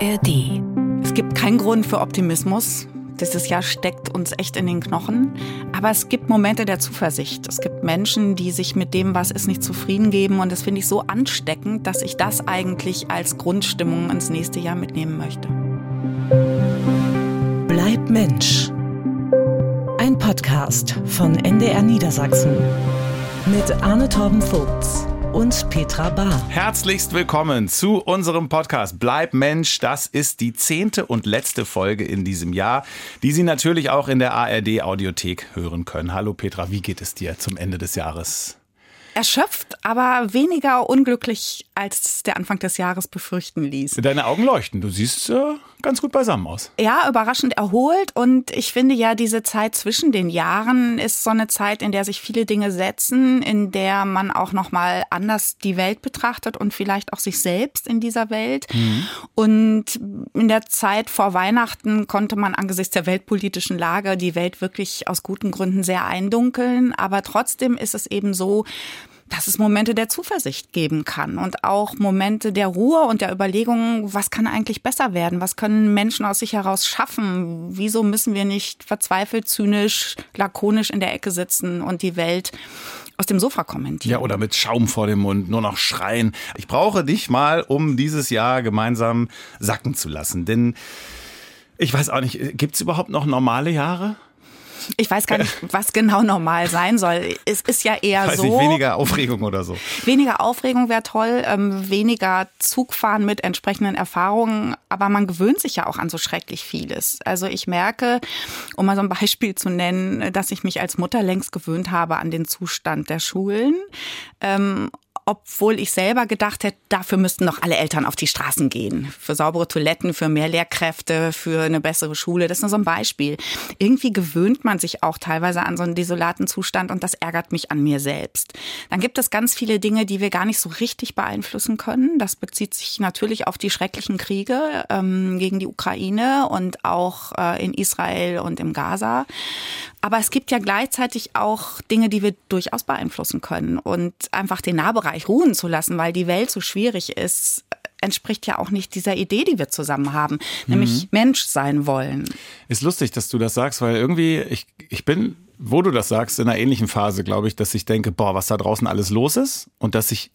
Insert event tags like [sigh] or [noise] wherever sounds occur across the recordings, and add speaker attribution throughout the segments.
Speaker 1: ARD.
Speaker 2: Es gibt keinen Grund für Optimismus. Dieses Jahr steckt uns echt in den Knochen. Aber es gibt Momente der Zuversicht. Es gibt Menschen, die sich mit dem, was ist, nicht zufrieden geben. Und das finde ich so ansteckend, dass ich das eigentlich als Grundstimmung ins nächste Jahr mitnehmen möchte.
Speaker 1: Bleib Mensch. Ein Podcast von NDR Niedersachsen mit Arne Torben Vogts und Petra Bahr.
Speaker 3: Herzlichst willkommen zu unserem Podcast Bleib Mensch. Das ist die zehnte und letzte Folge in diesem Jahr, die Sie natürlich auch in der ARD Audiothek hören können. Hallo Petra, wie geht es dir zum Ende des Jahres?
Speaker 2: Erschöpft, aber weniger unglücklich, als der Anfang des Jahres befürchten ließ.
Speaker 3: Deine Augen leuchten. Du siehst äh, ganz gut beisammen aus.
Speaker 2: Ja, überraschend erholt. Und ich finde ja, diese Zeit zwischen den Jahren ist so eine Zeit, in der sich viele Dinge setzen, in der man auch nochmal anders die Welt betrachtet und vielleicht auch sich selbst in dieser Welt. Mhm. Und in der Zeit vor Weihnachten konnte man angesichts der weltpolitischen Lage die Welt wirklich aus guten Gründen sehr eindunkeln. Aber trotzdem ist es eben so, dass es Momente der Zuversicht geben kann und auch Momente der Ruhe und der Überlegung, was kann eigentlich besser werden? Was können Menschen aus sich heraus schaffen? Wieso müssen wir nicht verzweifelt, zynisch, lakonisch in der Ecke sitzen und die Welt aus dem Sofa kommentieren.
Speaker 3: Ja, oder mit Schaum vor dem Mund, nur noch schreien. Ich brauche dich mal, um dieses Jahr gemeinsam sacken zu lassen. Denn ich weiß auch nicht, gibt es überhaupt noch normale Jahre?
Speaker 2: Ich weiß gar nicht, was genau normal sein soll. Es ist ja eher weiß so.
Speaker 3: Nicht, weniger Aufregung oder so.
Speaker 2: Weniger Aufregung wäre toll, ähm, weniger Zugfahren mit entsprechenden Erfahrungen, aber man gewöhnt sich ja auch an so schrecklich vieles. Also ich merke, um mal so ein Beispiel zu nennen, dass ich mich als Mutter längst gewöhnt habe an den Zustand der Schulen. Ähm, obwohl ich selber gedacht hätte, dafür müssten doch alle Eltern auf die Straßen gehen. Für saubere Toiletten, für mehr Lehrkräfte, für eine bessere Schule. Das ist nur so ein Beispiel. Irgendwie gewöhnt man sich auch teilweise an so einen desolaten Zustand und das ärgert mich an mir selbst. Dann gibt es ganz viele Dinge, die wir gar nicht so richtig beeinflussen können. Das bezieht sich natürlich auf die schrecklichen Kriege ähm, gegen die Ukraine und auch äh, in Israel und im Gaza. Aber es gibt ja gleichzeitig auch Dinge, die wir durchaus beeinflussen können und einfach den Nahbereich ruhen zu lassen, weil die Welt so schwierig ist, entspricht ja auch nicht dieser Idee, die wir zusammen haben, nämlich mhm. Mensch sein wollen.
Speaker 3: Ist lustig, dass du das sagst, weil irgendwie ich, ich bin wo du das sagst, in einer ähnlichen Phase, glaube ich, dass ich denke, boah, was da draußen alles los ist und dass ich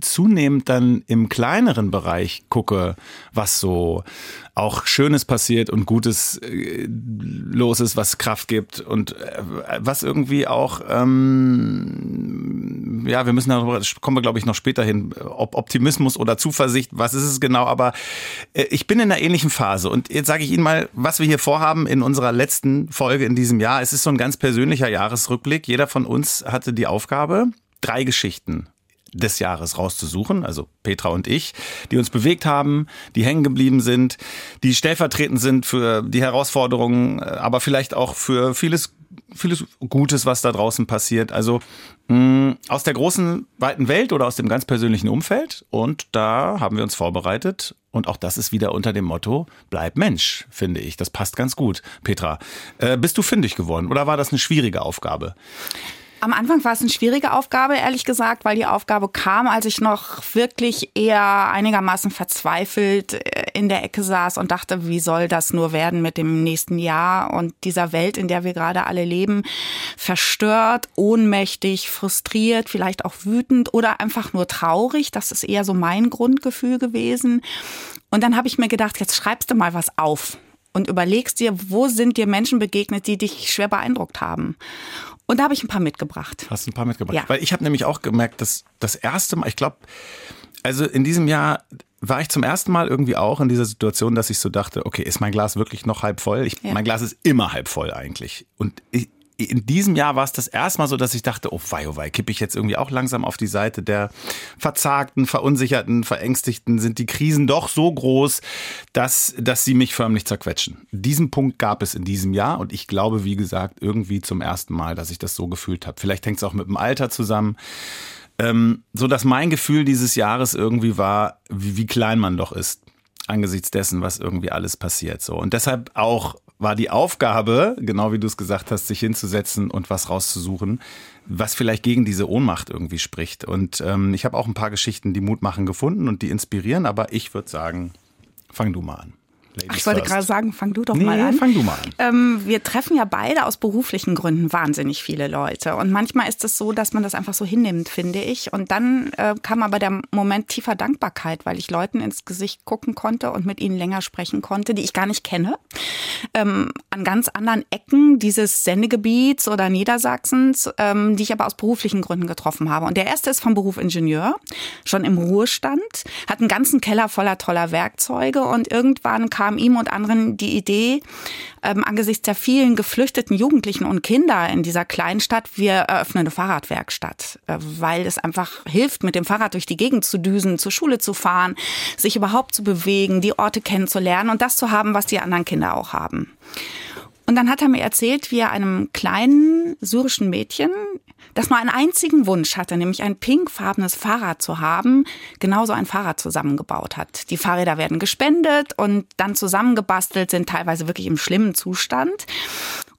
Speaker 3: zunehmend dann im kleineren Bereich gucke, was so auch Schönes passiert und Gutes äh, los ist, was Kraft gibt und äh, was irgendwie auch, ähm, ja, wir müssen darüber, kommen wir glaube ich noch später hin, ob Optimismus oder Zuversicht, was ist es genau, aber äh, ich bin in einer ähnlichen Phase und jetzt sage ich Ihnen mal, was wir hier vorhaben in unserer letzten Folge in diesem Jahr. Es ist so ein ganz persönlicher Jahresrückblick. Jeder von uns hatte die Aufgabe, drei Geschichten des Jahres rauszusuchen, also Petra und ich, die uns bewegt haben, die hängen geblieben sind, die stellvertretend sind für die Herausforderungen, äh, aber vielleicht auch für vieles vieles Gutes, was da draußen passiert. Also mh, mm, aus der großen, weiten Welt oder aus dem ganz persönlichen Umfeld. Und da haben wir uns vorbereitet. Und auch das ist wieder unter dem Motto, bleib Mensch, finde ich. Das passt ganz gut. Petra, äh, bist du fündig geworden oder war das eine schwierige Aufgabe?
Speaker 2: Am Anfang war es eine schwierige Aufgabe, ehrlich gesagt, weil die Aufgabe kam, als ich noch wirklich eher einigermaßen verzweifelt äh, in der Ecke saß und dachte, wie soll das nur werden mit dem nächsten Jahr und dieser Welt, in der wir gerade alle leben, verstört, ohnmächtig, frustriert, vielleicht auch wütend oder einfach nur traurig. Das ist eher so mein Grundgefühl gewesen. Und dann habe ich mir gedacht, jetzt schreibst du mal was auf und überlegst dir, wo sind dir Menschen begegnet, die dich schwer beeindruckt haben. Und da habe ich ein paar mitgebracht.
Speaker 3: Hast du ein paar mitgebracht? Ja. Weil ich habe nämlich auch gemerkt, dass das erste Mal, ich glaube, also in diesem Jahr war ich zum ersten Mal irgendwie auch in dieser Situation, dass ich so dachte, okay, ist mein Glas wirklich noch halb voll? Ich, ja. Mein Glas ist immer halb voll eigentlich. Und ich, in diesem Jahr war es das erste Mal so, dass ich dachte, oh wei, oh wei, kippe ich jetzt irgendwie auch langsam auf die Seite der Verzagten, Verunsicherten, Verängstigten? Sind die Krisen doch so groß, dass, dass sie mich förmlich zerquetschen? Diesen Punkt gab es in diesem Jahr und ich glaube, wie gesagt, irgendwie zum ersten Mal, dass ich das so gefühlt habe. Vielleicht hängt es auch mit dem Alter zusammen. Ähm, so dass mein Gefühl dieses Jahres irgendwie war, wie, wie klein man doch ist angesichts dessen, was irgendwie alles passiert. So und deshalb auch war die Aufgabe, genau wie du es gesagt hast, sich hinzusetzen und was rauszusuchen, was vielleicht gegen diese Ohnmacht irgendwie spricht. Und ähm, ich habe auch ein paar Geschichten, die Mut machen, gefunden und die inspirieren, aber ich würde sagen, Fang du mal an.
Speaker 2: Ladies ich wollte gerade sagen, fang du doch
Speaker 3: nee,
Speaker 2: mal an.
Speaker 3: fang du mal an.
Speaker 2: Ähm, wir treffen ja beide aus beruflichen Gründen wahnsinnig viele Leute. Und manchmal ist es so, dass man das einfach so hinnimmt, finde ich. Und dann äh, kam aber der Moment tiefer Dankbarkeit, weil ich Leuten ins Gesicht gucken konnte und mit ihnen länger sprechen konnte, die ich gar nicht kenne. Ähm, an ganz anderen Ecken dieses Sendegebiets oder Niedersachsens, ähm, die ich aber aus beruflichen Gründen getroffen habe. Und der erste ist vom Beruf Ingenieur, schon im Ruhestand, hat einen ganzen Keller voller toller Werkzeuge und irgendwann kam kam ihm und anderen die Idee, ähm, angesichts der vielen geflüchteten Jugendlichen und Kinder in dieser Kleinstadt, wir eröffnen eine Fahrradwerkstatt, äh, weil es einfach hilft, mit dem Fahrrad durch die Gegend zu düsen, zur Schule zu fahren, sich überhaupt zu bewegen, die Orte kennenzulernen und das zu haben, was die anderen Kinder auch haben. Und dann hat er mir erzählt, wie er einem kleinen syrischen Mädchen das nur einen einzigen Wunsch hatte, nämlich ein pinkfarbenes Fahrrad zu haben, genauso ein Fahrrad zusammengebaut hat. Die Fahrräder werden gespendet und dann zusammengebastelt, sind teilweise wirklich im schlimmen Zustand.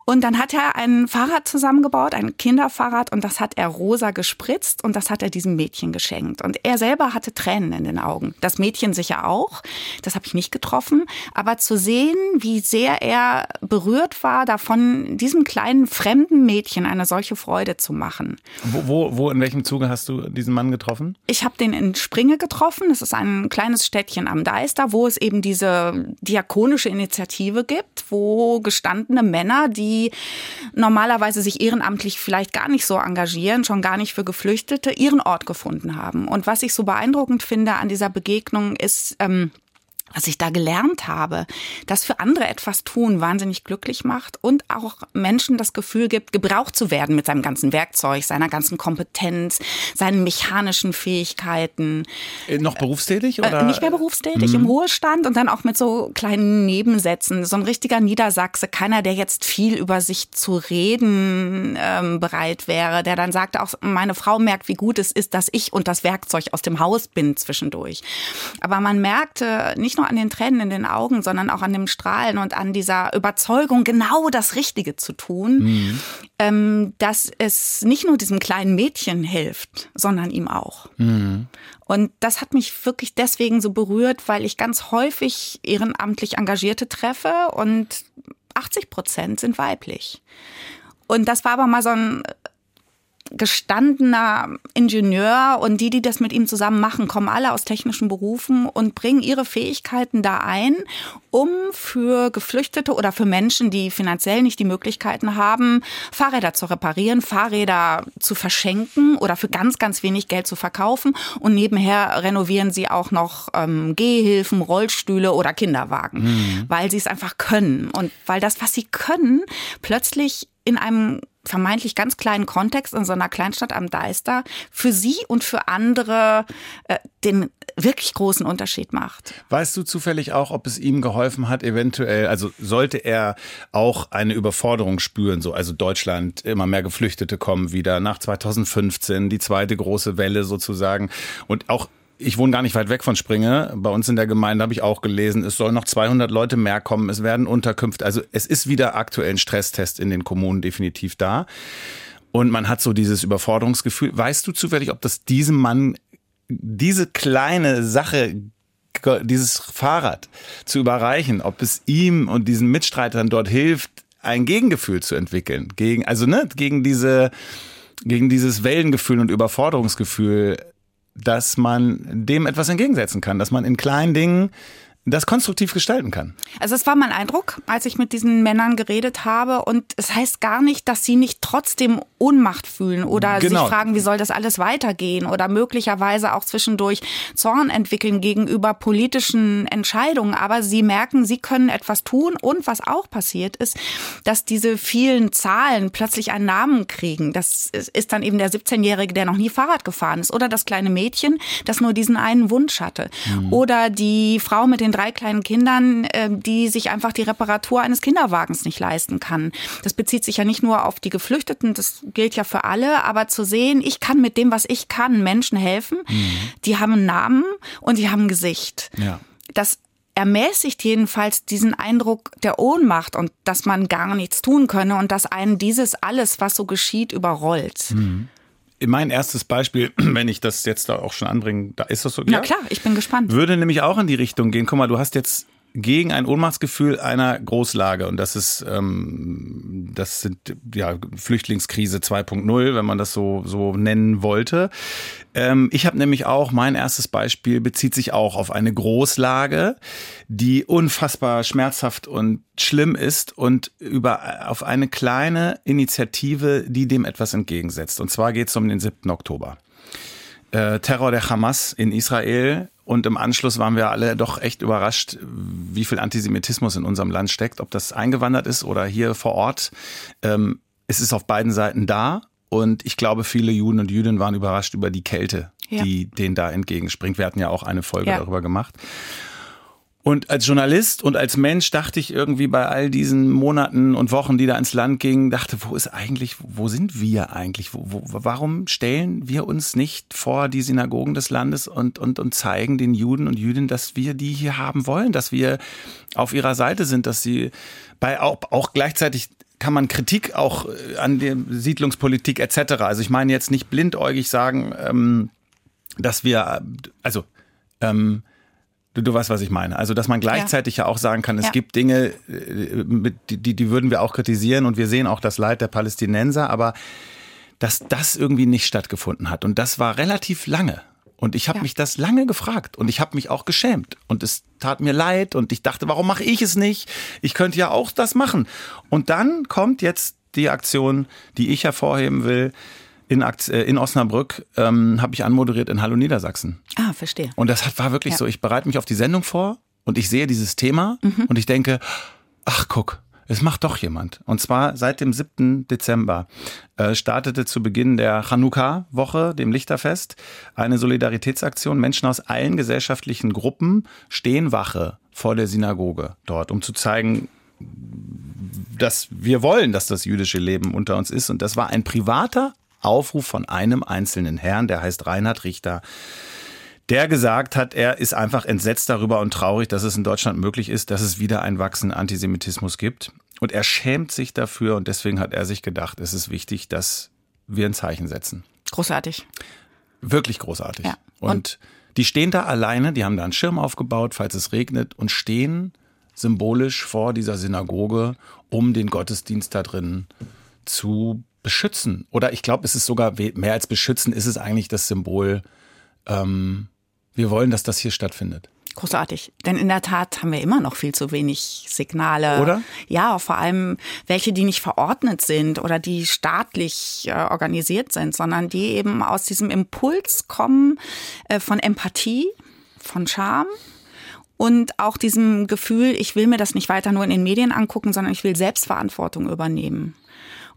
Speaker 2: Und dann hat er ein Fahrrad zusammengebaut, ein Kinderfahrrad, und das hat er rosa gespritzt und das hat er diesem Mädchen geschenkt. Und er selber hatte Tränen in den Augen. Das Mädchen sicher auch. Das habe ich nicht getroffen. Aber zu sehen, wie sehr er berührt war, davon diesem kleinen fremden Mädchen eine solche Freude zu machen.
Speaker 3: Wo, wo, wo in welchem Zuge hast du diesen Mann getroffen?
Speaker 2: Ich habe den in Springe getroffen. Das ist ein kleines Städtchen am Deister, wo es eben diese diakonische Initiative gibt, wo gestandene Männer, die die normalerweise sich ehrenamtlich vielleicht gar nicht so engagieren, schon gar nicht für Geflüchtete, ihren Ort gefunden haben. Und was ich so beeindruckend finde an dieser Begegnung ist, ähm, was ich da gelernt habe, das für andere etwas tun wahnsinnig glücklich macht und auch Menschen das Gefühl gibt, gebraucht zu werden mit seinem ganzen Werkzeug, seiner ganzen Kompetenz, seinen mechanischen Fähigkeiten.
Speaker 3: Äh, noch berufstätig
Speaker 2: oder? Äh, nicht mehr berufstätig, mhm. im Ruhestand und dann auch mit so kleinen Nebensätzen. So ein richtiger Niedersachse, keiner, der jetzt viel über sich zu reden ähm, bereit wäre, der dann sagt auch, meine Frau merkt, wie gut es ist, dass ich und das Werkzeug aus dem Haus bin zwischendurch. Aber man merkte nicht nicht nur an den Tränen in den Augen, sondern auch an dem Strahlen und an dieser Überzeugung, genau das Richtige zu tun, mhm. ähm, dass es nicht nur diesem kleinen Mädchen hilft, sondern ihm auch. Mhm. Und das hat mich wirklich deswegen so berührt, weil ich ganz häufig ehrenamtlich Engagierte treffe und 80 Prozent sind weiblich. Und das war aber mal so ein gestandener Ingenieur und die, die das mit ihm zusammen machen, kommen alle aus technischen Berufen und bringen ihre Fähigkeiten da ein, um für Geflüchtete oder für Menschen, die finanziell nicht die Möglichkeiten haben, Fahrräder zu reparieren, Fahrräder zu verschenken oder für ganz, ganz wenig Geld zu verkaufen. Und nebenher renovieren sie auch noch ähm, Gehhilfen, Rollstühle oder Kinderwagen, mhm. weil sie es einfach können. Und weil das, was sie können, plötzlich in einem vermeintlich ganz kleinen Kontext in so einer Kleinstadt am Deister für sie und für andere äh, den wirklich großen Unterschied macht.
Speaker 3: Weißt du zufällig auch, ob es ihm geholfen hat, eventuell, also sollte er auch eine Überforderung spüren, so also Deutschland, immer mehr Geflüchtete kommen wieder nach 2015, die zweite große Welle sozusagen und auch ich wohne gar nicht weit weg von Springe. Bei uns in der Gemeinde habe ich auch gelesen, es sollen noch 200 Leute mehr kommen. Es werden Unterkünfte. Also es ist wieder aktuell ein Stresstest in den Kommunen definitiv da. Und man hat so dieses Überforderungsgefühl. Weißt du zufällig, ob das diesem Mann diese kleine Sache dieses Fahrrad zu überreichen, ob es ihm und diesen Mitstreitern dort hilft, ein Gegengefühl zu entwickeln, gegen also ne, gegen diese gegen dieses Wellengefühl und Überforderungsgefühl dass man dem etwas entgegensetzen kann, dass man in kleinen Dingen das konstruktiv gestalten kann.
Speaker 2: Also es war mein Eindruck, als ich mit diesen Männern geredet habe. Und es heißt gar nicht, dass sie nicht trotzdem Ohnmacht fühlen oder genau. sich fragen, wie soll das alles weitergehen oder möglicherweise auch zwischendurch Zorn entwickeln gegenüber politischen Entscheidungen. Aber sie merken, sie können etwas tun. Und was auch passiert ist, dass diese vielen Zahlen plötzlich einen Namen kriegen. Das ist dann eben der 17-Jährige, der noch nie Fahrrad gefahren ist oder das kleine Mädchen, das nur diesen einen Wunsch hatte. Mhm. Oder die Frau mit den drei kleinen Kindern, äh, die sich einfach die Reparatur eines Kinderwagens nicht leisten kann. Das bezieht sich ja nicht nur auf die Geflüchteten, das gilt ja für alle, aber zu sehen, ich kann mit dem, was ich kann, Menschen helfen. Mhm. Die haben einen Namen und die haben ein Gesicht. Ja. Das ermäßigt jedenfalls diesen Eindruck der Ohnmacht und dass man gar nichts tun könne und dass einen dieses alles, was so geschieht, überrollt. Mhm.
Speaker 3: mein erstes Beispiel, [clears throat] wenn ich das jetzt da auch schon anbringe, da ist das so.
Speaker 2: Na ja, klar, ich bin gespannt.
Speaker 3: Würde nämlich auch in die Richtung gehen. Guck mal, du hast jetzt gegen ein Ohnmachtsgefühl einer Großlage. Und das ist, ähm, das sind ja Flüchtlingskrise 2.0, wenn man das so, so nennen wollte. Ähm, ich habe nämlich auch, mein erstes Beispiel bezieht sich auch auf eine Großlage, die unfassbar schmerzhaft und schlimm ist und über auf eine kleine Initiative, die dem etwas entgegensetzt. Und zwar geht es um den 7. Oktober. Äh, Terror der Hamas in Israel und im Anschluss waren wir alle doch echt überrascht, wie viel Antisemitismus in unserem Land steckt, ob das eingewandert ist oder hier vor Ort. Ähm, es ist auf beiden Seiten da. Und ich glaube, viele Juden und Jüdinnen waren überrascht über die Kälte, ja. die denen da entgegenspringt. Wir hatten ja auch eine Folge ja. darüber gemacht. Und als Journalist und als Mensch dachte ich irgendwie bei all diesen Monaten und Wochen, die da ins Land gingen, dachte, wo ist eigentlich, wo sind wir eigentlich? Wo, wo, warum stellen wir uns nicht vor die Synagogen des Landes und, und, und zeigen den Juden und Jüdinnen, dass wir die hier haben wollen, dass wir auf ihrer Seite sind, dass sie bei auch, auch gleichzeitig kann man Kritik auch äh, an der Siedlungspolitik etc. Also ich meine jetzt nicht blindäugig sagen, ähm, dass wir, also ähm, Du, du weißt, was ich meine. Also, dass man gleichzeitig ja, ja auch sagen kann, es ja. gibt Dinge, äh, die, die würden wir auch kritisieren und wir sehen auch das Leid der Palästinenser, aber dass das irgendwie nicht stattgefunden hat. Und das war relativ lange. Und ich habe ja. mich das lange gefragt und ich habe mich auch geschämt und es tat mir leid und ich dachte, warum mache ich es nicht? Ich könnte ja auch das machen. Und dann kommt jetzt die Aktion, die ich hervorheben will in, äh, in Osnabrück ähm, habe ich anmoderiert in Hallo Niedersachsen.
Speaker 2: Ah, verstehe.
Speaker 3: Und das hat, war wirklich ja. so, ich bereite mich auf die Sendung vor und ich sehe dieses Thema mhm. und ich denke, ach guck, es macht doch jemand. Und zwar seit dem 7. Dezember äh, startete zu Beginn der Chanukka-Woche, dem Lichterfest, eine Solidaritätsaktion. Menschen aus allen gesellschaftlichen Gruppen stehen Wache vor der Synagoge dort, um zu zeigen, dass wir wollen, dass das jüdische Leben unter uns ist. Und das war ein privater Aufruf von einem einzelnen Herrn, der heißt Reinhard Richter, der gesagt hat, er ist einfach entsetzt darüber und traurig, dass es in Deutschland möglich ist, dass es wieder einen wachsenden Antisemitismus gibt. Und er schämt sich dafür und deswegen hat er sich gedacht, es ist wichtig, dass wir ein Zeichen setzen.
Speaker 2: Großartig.
Speaker 3: Wirklich großartig. Ja. Und, und die stehen da alleine, die haben da einen Schirm aufgebaut, falls es regnet, und stehen symbolisch vor dieser Synagoge, um den Gottesdienst da drin zu beschützen. Oder ich glaube, es ist sogar mehr als beschützen, ist es eigentlich das Symbol, ähm, wir wollen, dass das hier stattfindet.
Speaker 2: Großartig. Denn in der Tat haben wir immer noch viel zu wenig Signale.
Speaker 3: Oder?
Speaker 2: Ja, vor allem welche, die nicht verordnet sind oder die staatlich äh, organisiert sind, sondern die eben aus diesem Impuls kommen äh, von Empathie, von Scham und auch diesem Gefühl, ich will mir das nicht weiter nur in den Medien angucken, sondern ich will Selbstverantwortung übernehmen.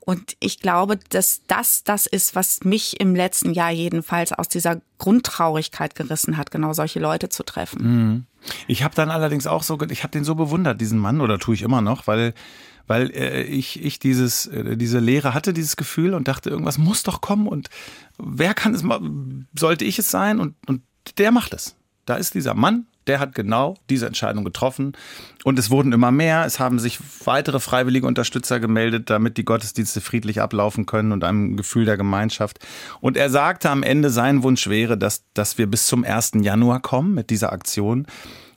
Speaker 2: Und ich glaube, dass das das ist, was mich im letzten Jahr jedenfalls aus dieser Grundtraurigkeit gerissen hat, genau solche Leute zu treffen.
Speaker 3: Mhm. Ich habe dann allerdings auch so, ich habe den so bewundert, diesen Mann, oder tue ich immer noch, weil weil äh, ich, ich dieses, äh, diese Lehre hatte, dieses Gefühl und dachte, irgendwas muss doch kommen und wer kann es sollte ich es sein? Und, und der macht es. Da ist dieser Mann, der hat genau diese Entscheidung getroffen. Und es wurden immer mehr. Es haben sich weitere freiwillige Unterstützer gemeldet, damit die Gottesdienste friedlich ablaufen können und einem Gefühl der Gemeinschaft. Und er sagte am Ende, sein Wunsch wäre, dass, dass wir bis zum 1. Januar kommen mit dieser Aktion,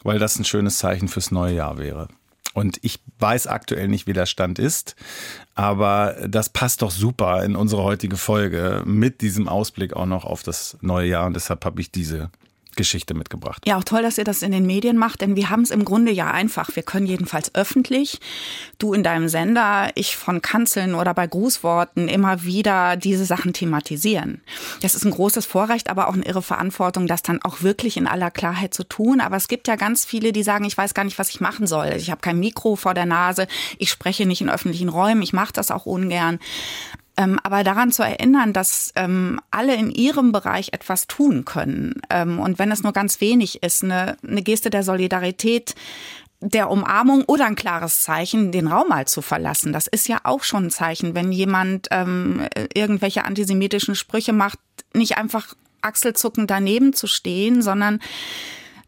Speaker 3: weil das ein schönes Zeichen fürs neue Jahr wäre. Und ich weiß aktuell nicht, wie der Stand ist, aber das passt doch super in unsere heutige Folge mit diesem Ausblick auch noch auf das neue Jahr. Und deshalb habe ich diese Geschichte mitgebracht.
Speaker 2: Ja, auch toll, dass ihr das in den Medien macht, denn wir haben es im Grunde ja einfach. Wir können jedenfalls öffentlich, du in deinem Sender, ich von Kanzeln oder bei Grußworten immer wieder diese Sachen thematisieren. Das ist ein großes Vorrecht, aber auch eine irre Verantwortung, das dann auch wirklich in aller Klarheit zu tun. Aber es gibt ja ganz viele, die sagen, ich weiß gar nicht, was ich machen soll. Ich habe kein Mikro vor der Nase, ich spreche nicht in öffentlichen Räumen, ich mache das auch ungern. Ähm, aber daran zu erinnern, dass ähm, alle in ihrem Bereich etwas tun können. Ähm, und wenn es nur ganz wenig ist, eine, eine Geste der Solidarität, der Umarmung oder ein klares Zeichen, den Raum mal zu verlassen. Das ist ja auch schon ein Zeichen, wenn jemand ähm, irgendwelche antisemitischen Sprüche macht, nicht einfach achselzuckend daneben zu stehen, sondern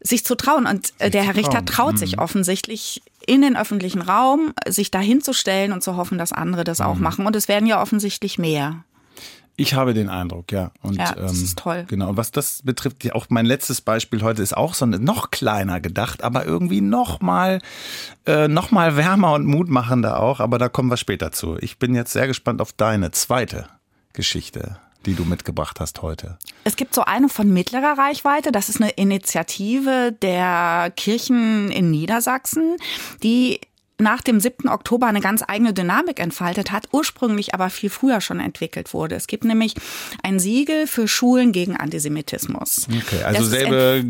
Speaker 2: sich zu trauen. Und äh, der Herr Richter traut mhm. sich offensichtlich in den öffentlichen Raum, sich dahin zu stellen und zu hoffen, dass andere das mhm. auch machen. Und es werden ja offensichtlich mehr.
Speaker 3: Ich habe den Eindruck, ja.
Speaker 2: Und, ja, das ähm, ist toll.
Speaker 3: Genau. Und was das betrifft, auch mein letztes Beispiel heute ist auch so noch kleiner gedacht, aber irgendwie noch mal, äh, noch mal wärmer und mutmachender auch. Aber da kommen wir später zu. Ich bin jetzt sehr gespannt auf deine zweite Geschichte die du mitgebracht hast heute?
Speaker 2: Es gibt so eine von mittlerer Reichweite. Das ist eine Initiative der Kirchen in Niedersachsen, die nach dem 7. Oktober eine ganz eigene Dynamik entfaltet hat, ursprünglich aber viel früher schon entwickelt wurde. Es gibt nämlich ein Siegel für Schulen gegen Antisemitismus.
Speaker 3: Okay, also das selbe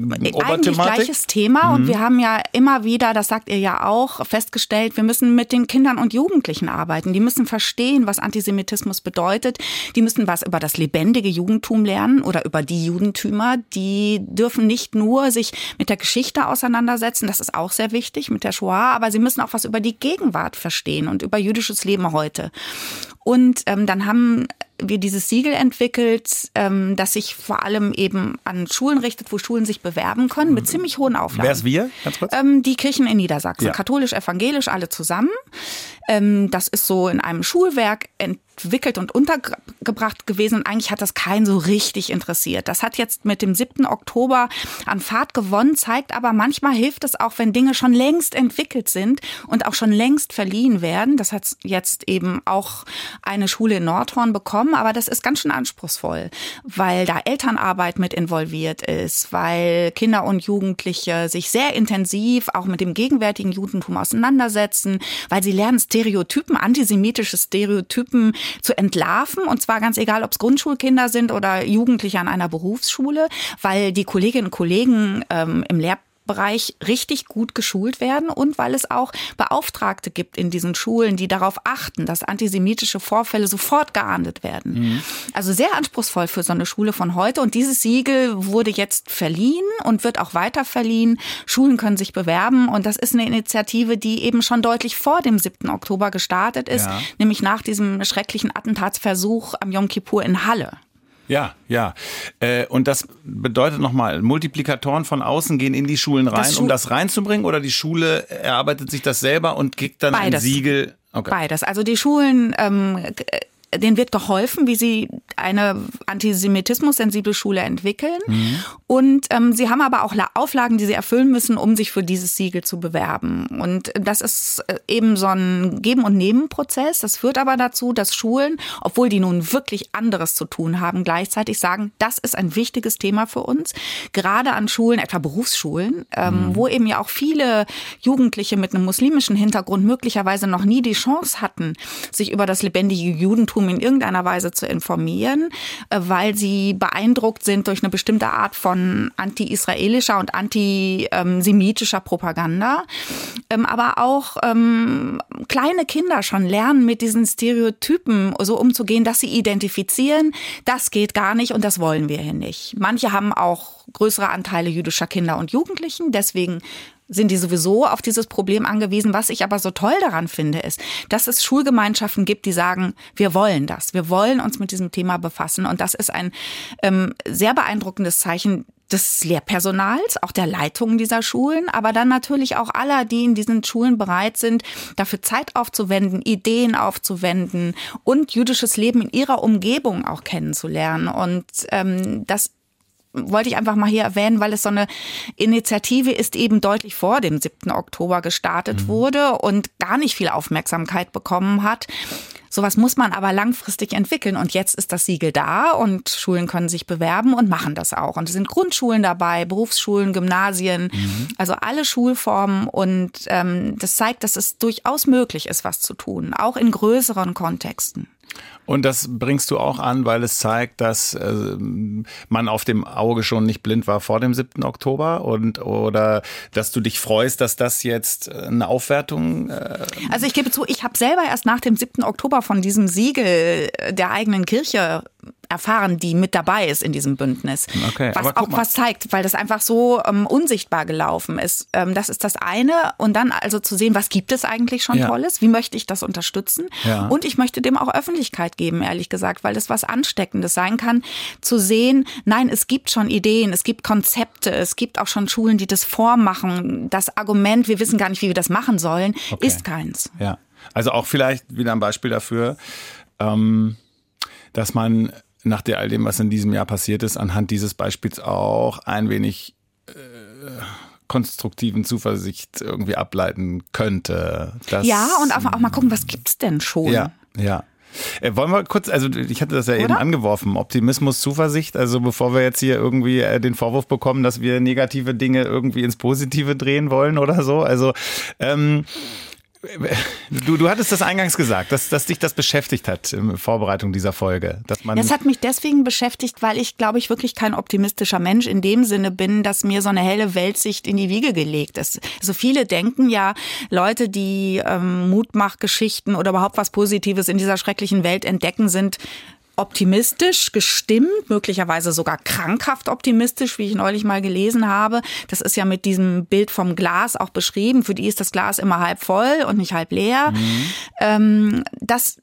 Speaker 2: Eigentlich gleiches Thema mhm. und wir haben ja immer wieder, das sagt ihr ja auch, festgestellt, wir müssen mit den Kindern und Jugendlichen arbeiten. Die müssen verstehen, was Antisemitismus bedeutet. Die müssen was über das lebendige Judentum lernen oder über die Judentümer. Die dürfen nicht nur sich mit der Geschichte auseinandersetzen, das ist auch sehr wichtig, mit der Shoah, aber sie müssen auch was über über die Gegenwart verstehen und über jüdisches Leben heute. Und ähm, dann haben wir dieses Siegel entwickelt, ähm, das sich vor allem eben an Schulen richtet, wo Schulen sich bewerben können, mit ziemlich hohen Auflagen.
Speaker 3: Wer ist wir?
Speaker 2: Ganz kurz. Ähm, die Kirchen in Niedersachsen, ja. katholisch, evangelisch, alle zusammen. Ähm, das ist so in einem Schulwerk entwickelt und untergebracht gewesen. Und eigentlich hat das keinen so richtig interessiert. Das hat jetzt mit dem 7. Oktober an Fahrt gewonnen, zeigt aber manchmal hilft es auch, wenn Dinge schon längst entwickelt sind und auch schon längst verliehen werden. Das hat jetzt eben auch eine Schule in Nordhorn bekommen, aber das ist ganz schön anspruchsvoll, weil da Elternarbeit mit involviert ist, weil Kinder und Jugendliche sich sehr intensiv auch mit dem gegenwärtigen Judentum auseinandersetzen, weil sie lernen, Stereotypen, antisemitische Stereotypen zu entlarven. Und zwar ganz egal, ob es Grundschulkinder sind oder Jugendliche an einer Berufsschule, weil die Kolleginnen und Kollegen ähm, im Lehrplan Bereich richtig gut geschult werden und weil es auch Beauftragte gibt in diesen Schulen, die darauf achten, dass antisemitische Vorfälle sofort geahndet werden. Mhm. Also sehr anspruchsvoll für so eine Schule von heute und dieses Siegel wurde jetzt verliehen und wird auch weiter verliehen. Schulen können sich bewerben und das ist eine Initiative, die eben schon deutlich vor dem 7. Oktober gestartet ist, ja. nämlich nach diesem schrecklichen Attentatsversuch am Yom Kippur in Halle.
Speaker 3: Ja, ja. Äh, und das bedeutet nochmal, Multiplikatoren von außen gehen in die Schulen rein, Schu um das reinzubringen, oder die Schule erarbeitet sich das selber und kriegt dann Beides. ein Siegel?
Speaker 2: Okay. Beides. Also die Schulen ähm, denen wird geholfen, wie sie eine antisemitismus-sensible Schule entwickeln. Mhm. Und ähm, sie haben aber auch Auflagen, die sie erfüllen müssen, um sich für dieses Siegel zu bewerben. Und das ist äh, eben so ein Geben- und Nehmen-Prozess. Das führt aber dazu, dass Schulen, obwohl die nun wirklich anderes zu tun haben, gleichzeitig sagen, das ist ein wichtiges Thema für uns. Gerade an Schulen, etwa Berufsschulen, ähm, mhm. wo eben ja auch viele Jugendliche mit einem muslimischen Hintergrund möglicherweise noch nie die Chance hatten, sich über das lebendige Judentum in irgendeiner Weise zu informieren, äh, weil sie beeindruckt sind durch eine bestimmte Art von anti-israelischer und antisemitischer Propaganda. Ähm, aber auch ähm, kleine Kinder schon lernen, mit diesen Stereotypen so umzugehen, dass sie identifizieren, das geht gar nicht und das wollen wir hier nicht. Manche haben auch größere Anteile jüdischer Kinder und Jugendlichen, deswegen sind die sowieso auf dieses Problem angewiesen. Was ich aber so toll daran finde, ist, dass es Schulgemeinschaften gibt, die sagen, wir wollen das, wir wollen uns mit diesem Thema befassen. Und das ist ein ähm, sehr beeindruckendes Zeichen des Lehrpersonals, auch der Leitungen dieser Schulen, aber dann natürlich auch aller, die in diesen Schulen bereit sind, dafür Zeit aufzuwenden, Ideen aufzuwenden und jüdisches Leben in ihrer Umgebung auch kennenzulernen. Und ähm, das wollte ich einfach mal hier erwähnen, weil es so eine Initiative ist, eben deutlich vor dem 7. Oktober gestartet mhm. wurde und gar nicht viel Aufmerksamkeit bekommen hat. Sowas muss man aber langfristig entwickeln. Und jetzt ist das Siegel da und Schulen können sich bewerben und machen das auch. Und es sind Grundschulen dabei, Berufsschulen, Gymnasien, mhm. also alle Schulformen. Und ähm, das zeigt, dass es durchaus möglich ist, was zu tun, auch in größeren Kontexten.
Speaker 3: Und das bringst du auch an, weil es zeigt, dass äh, man auf dem Auge schon nicht blind war vor dem 7. Oktober und oder dass du dich freust, dass das jetzt eine Aufwertung. Äh
Speaker 2: also ich gebe zu, ich habe selber erst nach dem 7. Oktober von diesem Siegel der eigenen Kirche erfahren, die mit dabei ist in diesem Bündnis. Okay, was auch was zeigt, weil das einfach so ähm, unsichtbar gelaufen ist. Ähm, das ist das eine. Und dann also zu sehen, was gibt es eigentlich schon ja. Tolles? Wie möchte ich das unterstützen? Ja. Und ich möchte dem auch Öffentlichkeit geben, ehrlich gesagt, weil das was Ansteckendes sein kann, zu sehen, nein, es gibt schon Ideen, es gibt Konzepte, es gibt auch schon Schulen, die das vormachen. Das Argument, wir wissen gar nicht, wie wir das machen sollen, okay. ist keins.
Speaker 3: Ja. Also auch vielleicht wieder ein Beispiel dafür, ähm, dass man nach all dem, was in diesem Jahr passiert ist, anhand dieses Beispiels auch ein wenig äh, konstruktiven Zuversicht irgendwie ableiten könnte.
Speaker 2: ja, und auch, auch mal gucken, was gibt's denn schon?
Speaker 3: Ja, ja. Äh, wollen wir kurz, also ich hatte das ja Oder? eben angeworfen, Optimismus, Zuversicht, also bevor wir jetzt hier irgendwie äh, den Vorwurf bekommen, dass wir negative Dinge irgendwie ins Positive drehen wollen oder so. Also ähm, Du, du hattest das eingangs gesagt, dass, dass dich das beschäftigt hat in Vorbereitung dieser Folge. Dass man
Speaker 2: das hat mich deswegen beschäftigt, weil ich, glaube ich, wirklich kein optimistischer Mensch in dem Sinne bin, dass mir so eine helle Weltsicht in die Wiege gelegt ist. Also viele denken ja, Leute, die ähm, Mutmachgeschichten oder überhaupt was Positives in dieser schrecklichen Welt entdecken, sind optimistisch gestimmt, möglicherweise sogar krankhaft optimistisch, wie ich neulich mal gelesen habe. Das ist ja mit diesem Bild vom Glas auch beschrieben. Für die ist das Glas immer halb voll und nicht halb leer. Mhm. Ähm, das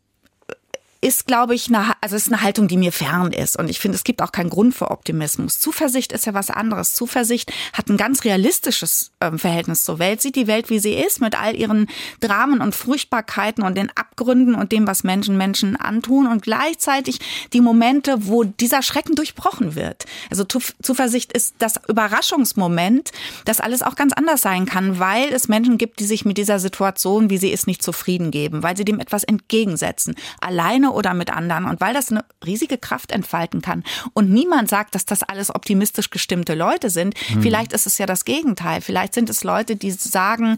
Speaker 2: ist, glaube ich, eine, also ist eine Haltung, die mir fern ist. Und ich finde, es gibt auch keinen Grund für Optimismus. Zuversicht ist ja was anderes. Zuversicht hat ein ganz realistisches ähm, Verhältnis zur Welt, sieht die Welt, wie sie ist, mit all ihren Dramen und Furchtbarkeiten und den Abgründen und dem, was Menschen Menschen antun und gleichzeitig die Momente, wo dieser Schrecken durchbrochen wird. Also Zuversicht ist das Überraschungsmoment, dass alles auch ganz anders sein kann, weil es Menschen gibt, die sich mit dieser Situation, wie sie ist, nicht zufrieden geben, weil sie dem etwas entgegensetzen. Alleine oder mit anderen und weil das eine riesige Kraft entfalten kann und niemand sagt, dass das alles optimistisch gestimmte Leute sind, hm. vielleicht ist es ja das Gegenteil. Vielleicht sind es Leute, die sagen,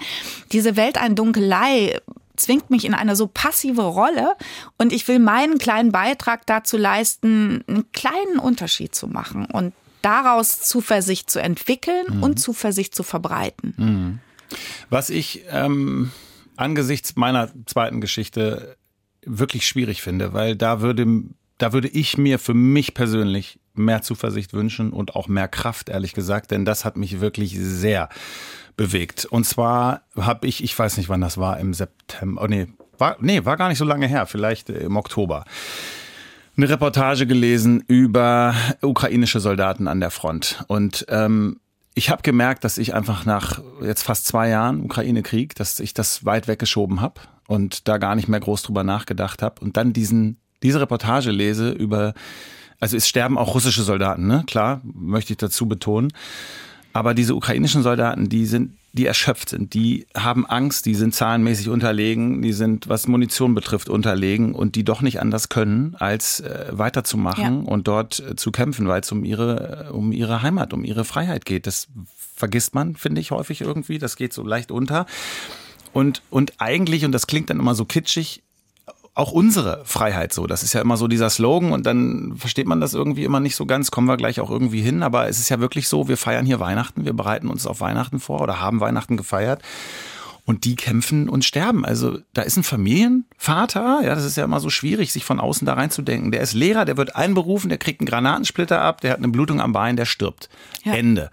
Speaker 2: diese Welt ein Dunkelei zwingt mich in eine so passive Rolle und ich will meinen kleinen Beitrag dazu leisten, einen kleinen Unterschied zu machen und daraus Zuversicht zu entwickeln mhm. und Zuversicht zu verbreiten. Mhm.
Speaker 3: Was ich ähm, angesichts meiner zweiten Geschichte wirklich schwierig finde, weil da würde, da würde ich mir für mich persönlich mehr Zuversicht wünschen und auch mehr Kraft, ehrlich gesagt, denn das hat mich wirklich sehr bewegt. Und zwar habe ich, ich weiß nicht, wann das war, im September, oh nee, war, nee, war gar nicht so lange her, vielleicht im Oktober eine Reportage gelesen über ukrainische Soldaten an der Front. Und ähm, ich habe gemerkt, dass ich einfach nach jetzt fast zwei Jahren Ukraine-Krieg, dass ich das weit weggeschoben habe und da gar nicht mehr groß drüber nachgedacht habe und dann diesen diese Reportage lese über also es sterben auch russische Soldaten, ne? Klar, möchte ich dazu betonen. Aber diese ukrainischen Soldaten, die sind, die erschöpft sind, die haben Angst, die sind zahlenmäßig unterlegen, die sind, was Munition betrifft, unterlegen und die doch nicht anders können, als äh, weiterzumachen ja. und dort äh, zu kämpfen, weil es um ihre, äh, um ihre Heimat, um ihre Freiheit geht. Das vergisst man, finde ich, häufig irgendwie. Das geht so leicht unter. Und, und eigentlich, und das klingt dann immer so kitschig, auch unsere Freiheit so. Das ist ja immer so dieser Slogan und dann versteht man das irgendwie immer nicht so ganz, kommen wir gleich auch irgendwie hin. Aber es ist ja wirklich so, wir feiern hier Weihnachten, wir bereiten uns auf Weihnachten vor oder haben Weihnachten gefeiert. Und die kämpfen und sterben. Also da ist ein Familienvater, ja, das ist ja immer so schwierig, sich von außen da reinzudenken. Der ist Lehrer, der wird einberufen, der kriegt einen Granatensplitter ab, der hat eine Blutung am Bein, der stirbt. Ja. Ende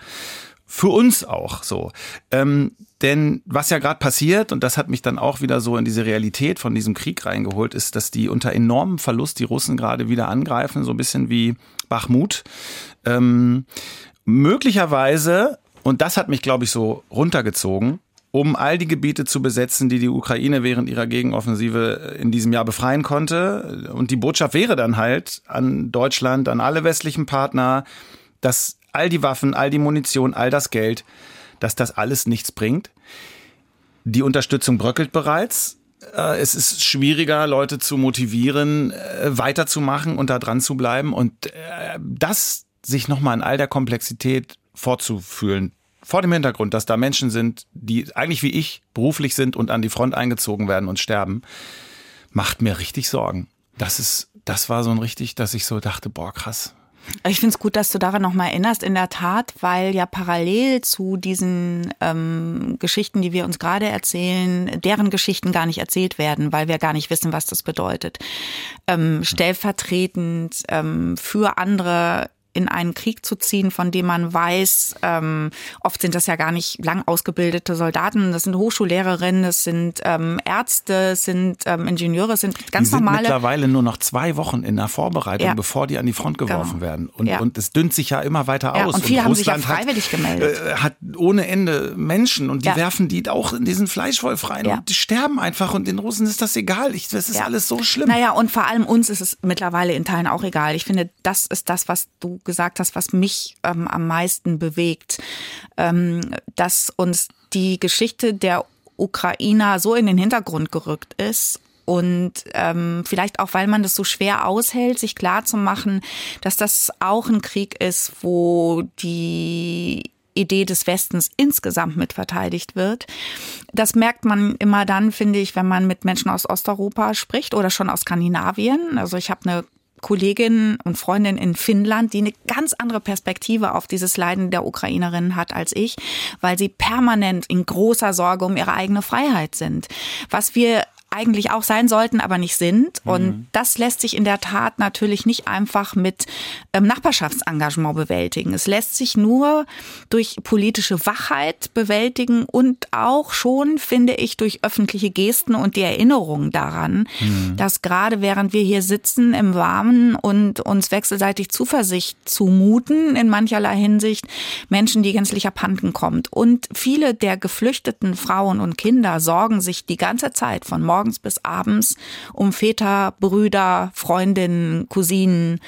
Speaker 3: für uns auch so. Ähm, denn was ja gerade passiert, und das hat mich dann auch wieder so in diese Realität von diesem Krieg reingeholt, ist, dass die unter enormem Verlust die Russen gerade wieder angreifen, so ein bisschen wie Bachmut. Ähm, möglicherweise, und das hat mich, glaube ich, so runtergezogen, um all die Gebiete zu besetzen, die die Ukraine während ihrer Gegenoffensive in diesem Jahr befreien konnte. Und die Botschaft wäre dann halt an Deutschland, an alle westlichen Partner, dass all die Waffen, all die Munition, all das Geld, dass das alles nichts bringt. Die Unterstützung bröckelt bereits. Äh, es ist schwieriger, Leute zu motivieren, äh, weiterzumachen und da dran zu bleiben. Und äh, das sich nochmal in all der Komplexität vorzufühlen, vor dem Hintergrund, dass da Menschen sind, die eigentlich wie ich beruflich sind und an die Front eingezogen werden und sterben, macht mir richtig Sorgen. Das ist, das war so ein richtig, dass ich so dachte, boah, krass,
Speaker 2: ich finde es gut, dass du daran nochmal erinnerst, in der Tat, weil ja parallel zu diesen ähm, Geschichten, die wir uns gerade erzählen, deren Geschichten gar nicht erzählt werden, weil wir gar nicht wissen, was das bedeutet. Ähm, stellvertretend ähm, für andere in einen Krieg zu ziehen, von dem man weiß, ähm, oft sind das ja gar nicht lang ausgebildete Soldaten, das sind Hochschullehrerinnen, das sind ähm, Ärzte, es sind ähm, Ingenieure, es sind ganz
Speaker 3: die sind
Speaker 2: normale.
Speaker 3: mittlerweile nur noch zwei Wochen in der Vorbereitung,
Speaker 2: Ja.
Speaker 3: bevor die an die Front geworfen
Speaker 2: Genau.
Speaker 3: werden. Und,
Speaker 2: Ja.
Speaker 3: und es dünnt sich ja immer weiter
Speaker 2: Ja,
Speaker 3: aus.
Speaker 2: und viele haben sich ja
Speaker 3: Russland
Speaker 2: freiwillig
Speaker 3: hat,
Speaker 2: gemeldet.
Speaker 3: Äh, hat ohne Ende Menschen und die werfen die auch in diesen Fleischwolf rein und die sterben einfach und den Russen ist das egal. Ich, das ist alles so schlimm.
Speaker 2: Naja, und vor allem uns ist es mittlerweile in Teilen auch egal. Ich finde, das ist das, was du gesagt hast, was mich ähm, am meisten bewegt, ähm, dass uns die Geschichte der Ukrainer so in den Hintergrund gerückt ist. Und ähm, vielleicht auch, weil man das so schwer aushält, sich klar zu machen, dass das auch ein Krieg ist, wo die Idee des Westens insgesamt mit verteidigt wird. Das merkt man immer dann, finde ich, wenn man mit Menschen aus Osteuropa spricht oder schon aus Skandinavien. Also ich habe eine Kollegin und Freundin in Finnland, die eine ganz andere Perspektive auf dieses Leiden der Ukrainerinnen hat als ich, weil sie permanent in großer Sorge um ihre eigene Freiheit sind. Was wir eigentlich auch sein sollten, aber nicht sind. Und das lässt sich in der Tat natürlich nicht einfach mit ähm, Nachbarschaftsengagement bewältigen. Es lässt sich nur durch politische Wachheit bewältigen und auch schon, finde ich, durch öffentliche Gesten und die Erinnerung daran, dass gerade während wir hier sitzen im Warmen und uns wechselseitig Zuversicht zumuten, in mancherlei Hinsicht, Menschen, die gänzlich abhanden kommt. Und viele der geflüchteten Frauen und Kinder sorgen sich die ganze Zeit von morgens bis abends um Väter, Brüder, Freundinnen, Cousinen.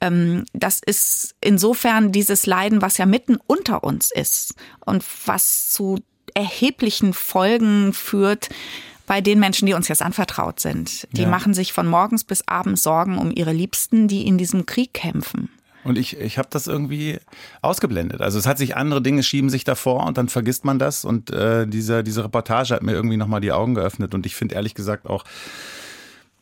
Speaker 2: Ähm, Das ist insofern dieses Leiden, was ja mitten unter uns ist und was zu erheblichen Folgen führt, bei den Menschen, die uns jetzt anvertraut sind. Die
Speaker 3: Ja.
Speaker 2: machen sich von morgens bis abends Sorgen um ihre Liebsten, die in diesem Krieg kämpfen.
Speaker 3: Und ich, ich habe das irgendwie ausgeblendet. Also es hat sich andere Dinge schieben sich davor und dann vergisst man das. Und äh, diese, diese Reportage hat mir irgendwie nochmal die Augen geöffnet. Und ich finde ehrlich gesagt auch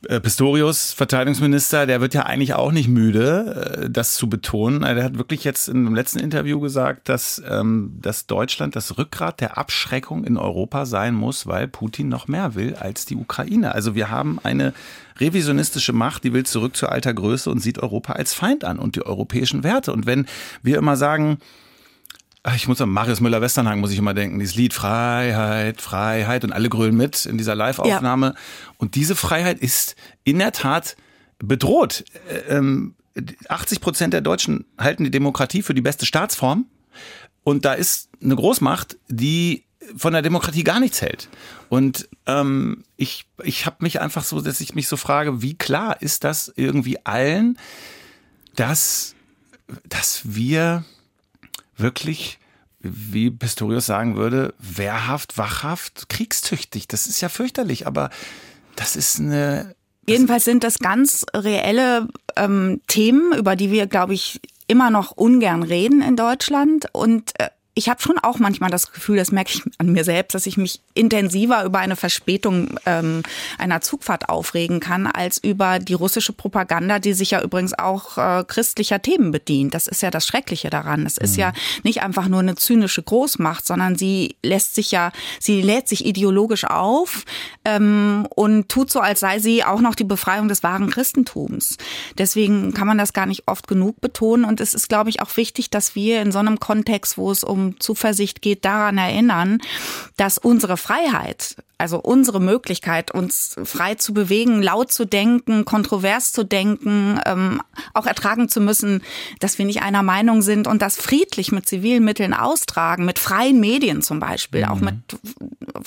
Speaker 3: Pistorius, Verteidigungsminister, der wird ja eigentlich auch nicht müde, äh, das zu betonen. Er hat wirklich jetzt in dem letzten Interview gesagt, dass, ähm, dass Deutschland das Rückgrat der Abschreckung in Europa sein muss, weil Putin noch mehr will als die Ukraine. Also wir haben eine revisionistische Macht, die will zurück zur alter Größe und sieht Europa als Feind an und die europäischen Werte. Und wenn wir immer sagen, Ich muss an Marius Müller-Westernhagen muss ich immer denken, dieses Lied Freiheit, Freiheit und alle grölen mit in dieser Live-Aufnahme. Und diese Freiheit ist in der Tat bedroht. Ähm, 80 Prozent der Deutschen halten die Demokratie für die beste Staatsform. Und da ist eine Großmacht, die von der Demokratie gar nichts hält. Und ähm, ich, ich habe mich einfach so, dass ich mich so frage, wie klar ist das irgendwie allen, dass, dass wir wirklich, wie Pistorius sagen würde, wehrhaft, wachhaft, kriegstüchtig. Das ist ja fürchterlich, aber das ist eine.
Speaker 2: Jedenfalls sind das ganz reelle ähm, Themen, über die wir, glaube ich, immer noch ungern reden in Deutschland. Und äh, ich habe schon auch manchmal das Gefühl, das merke ich an mir selbst, dass ich mich intensiver über eine Verspätung ähm, einer Zugfahrt aufregen kann, als über die russische Propaganda, die sich ja übrigens auch äh, christlicher Themen bedient. Das ist ja das Schreckliche daran. Es ist ja nicht einfach nur eine zynische Großmacht, sondern sie lässt sich ja, sie lädt sich ideologisch auf ähm, und tut so, als sei sie auch noch die Befreiung des wahren Christentums. Deswegen kann man das gar nicht oft genug betonen. Und es ist, glaube ich, auch wichtig, dass wir in so einem Kontext, wo es um Zuversicht geht, daran erinnern, dass unsere Freiheit, also unsere Möglichkeit, uns frei zu bewegen, laut zu denken, kontrovers zu denken, ähm, auch ertragen zu müssen, dass wir nicht einer Meinung sind und das friedlich mit zivilen Mitteln austragen, mit freien Medien zum Beispiel, auch mit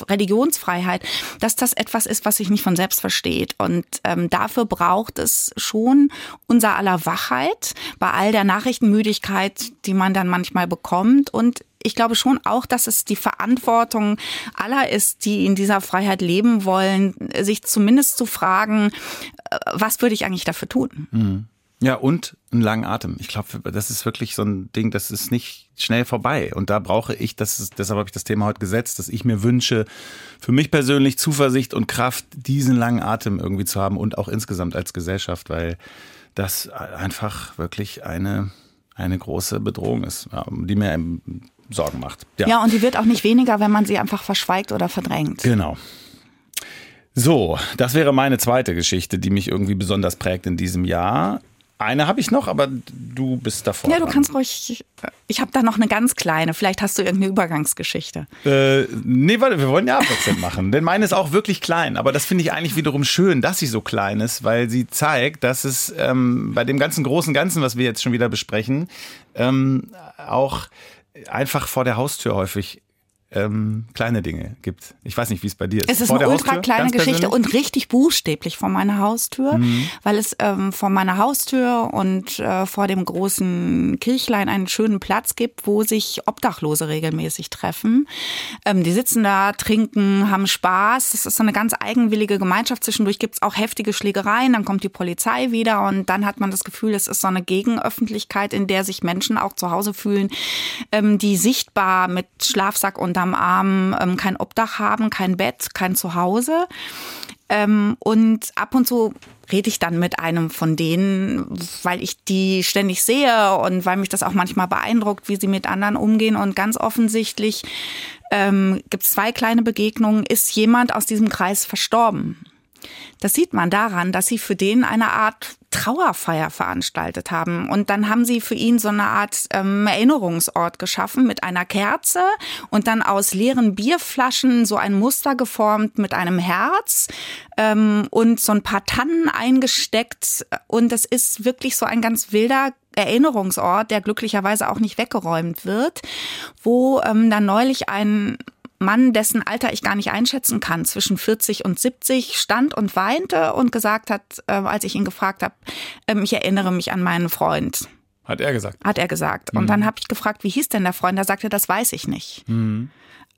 Speaker 2: Religionsfreiheit, dass das etwas ist, was sich nicht von selbst versteht. Und ähm, dafür braucht es schon unser aller Wachheit bei all der Nachrichtenmüdigkeit, die man dann manchmal bekommt und ich glaube schon auch, dass es die Verantwortung aller ist, die in dieser Freiheit leben wollen, sich zumindest zu fragen, äh, was würde ich eigentlich dafür tun?
Speaker 3: Ja, und einen langen Atem. Ich glaube, das ist wirklich so ein Ding, das ist nicht schnell vorbei. Und da brauche ich, das ist, deshalb habe ich das Thema heute gesetzt, dass ich mir wünsche, für mich persönlich Zuversicht und Kraft, diesen langen Atem irgendwie zu haben und auch insgesamt als Gesellschaft, weil das einfach wirklich eine, eine große Bedrohung ist, die mir Sorgen macht.
Speaker 2: Ja. ja, und die wird auch nicht weniger, wenn man sie einfach verschweigt oder verdrängt.
Speaker 3: Genau. So, das wäre meine zweite Geschichte, die mich irgendwie besonders prägt in diesem Jahr. eine habe ich noch, aber du bist davor.
Speaker 2: Ja, du kannst ruhig. Ich habe da noch eine ganz kleine. Vielleicht hast du irgendeine Übergangsgeschichte.
Speaker 3: Äh, nee, warte, wir wollen ja abwechselnd machen. Denn meine ist auch wirklich klein. Aber das finde ich eigentlich wiederum schön, dass sie so klein ist, weil sie zeigt, dass es ähm, bei dem ganzen großen Ganzen, was wir jetzt schon wieder besprechen, ähm, auch einfach vor der Haustür häufig ähm, kleine Dinge gibt. Ich weiß nicht, wie es bei dir ist.
Speaker 2: Es ist vor eine ultra Haustür, kleine Geschichte und richtig buchstäblich vor meiner Haustür, mhm. weil es ähm, vor meiner Haustür und äh, vor dem großen Kirchlein einen schönen Platz gibt, wo sich Obdachlose regelmäßig treffen. Ähm, die sitzen da, trinken, haben Spaß. Das ist so eine ganz eigenwillige Gemeinschaft. Zwischendurch gibt es auch heftige Schlägereien, dann kommt die Polizei wieder und dann hat man das Gefühl, es ist so eine Gegenöffentlichkeit, in der sich Menschen auch zu Hause fühlen, ähm, die sichtbar mit Schlafsack und am Arm ähm, kein Obdach haben, kein Bett, kein Zuhause. Ähm, und ab und zu rede ich dann mit einem von denen, weil ich die ständig sehe und weil mich das auch manchmal beeindruckt, wie sie mit anderen umgehen. Und ganz offensichtlich ähm, gibt es zwei kleine Begegnungen. Ist jemand aus diesem Kreis verstorben? Das sieht man daran, dass sie für den eine Art Trauerfeier veranstaltet haben. Und dann haben sie für ihn so eine Art ähm, Erinnerungsort geschaffen mit einer Kerze und dann aus leeren Bierflaschen so ein Muster geformt mit einem Herz ähm, und so ein paar Tannen eingesteckt. Und das ist wirklich so ein ganz wilder Erinnerungsort, der glücklicherweise auch nicht weggeräumt wird, wo ähm, dann neulich ein Mann, dessen Alter ich gar nicht einschätzen kann, zwischen 40 und 70, stand und weinte und gesagt hat, äh, als ich ihn gefragt habe, äh, ich erinnere mich an meinen Freund.
Speaker 3: Hat er gesagt?
Speaker 2: Hat er gesagt. Und mhm. dann habe ich gefragt, wie hieß denn der Freund? Da sagte er, das weiß ich nicht. Mhm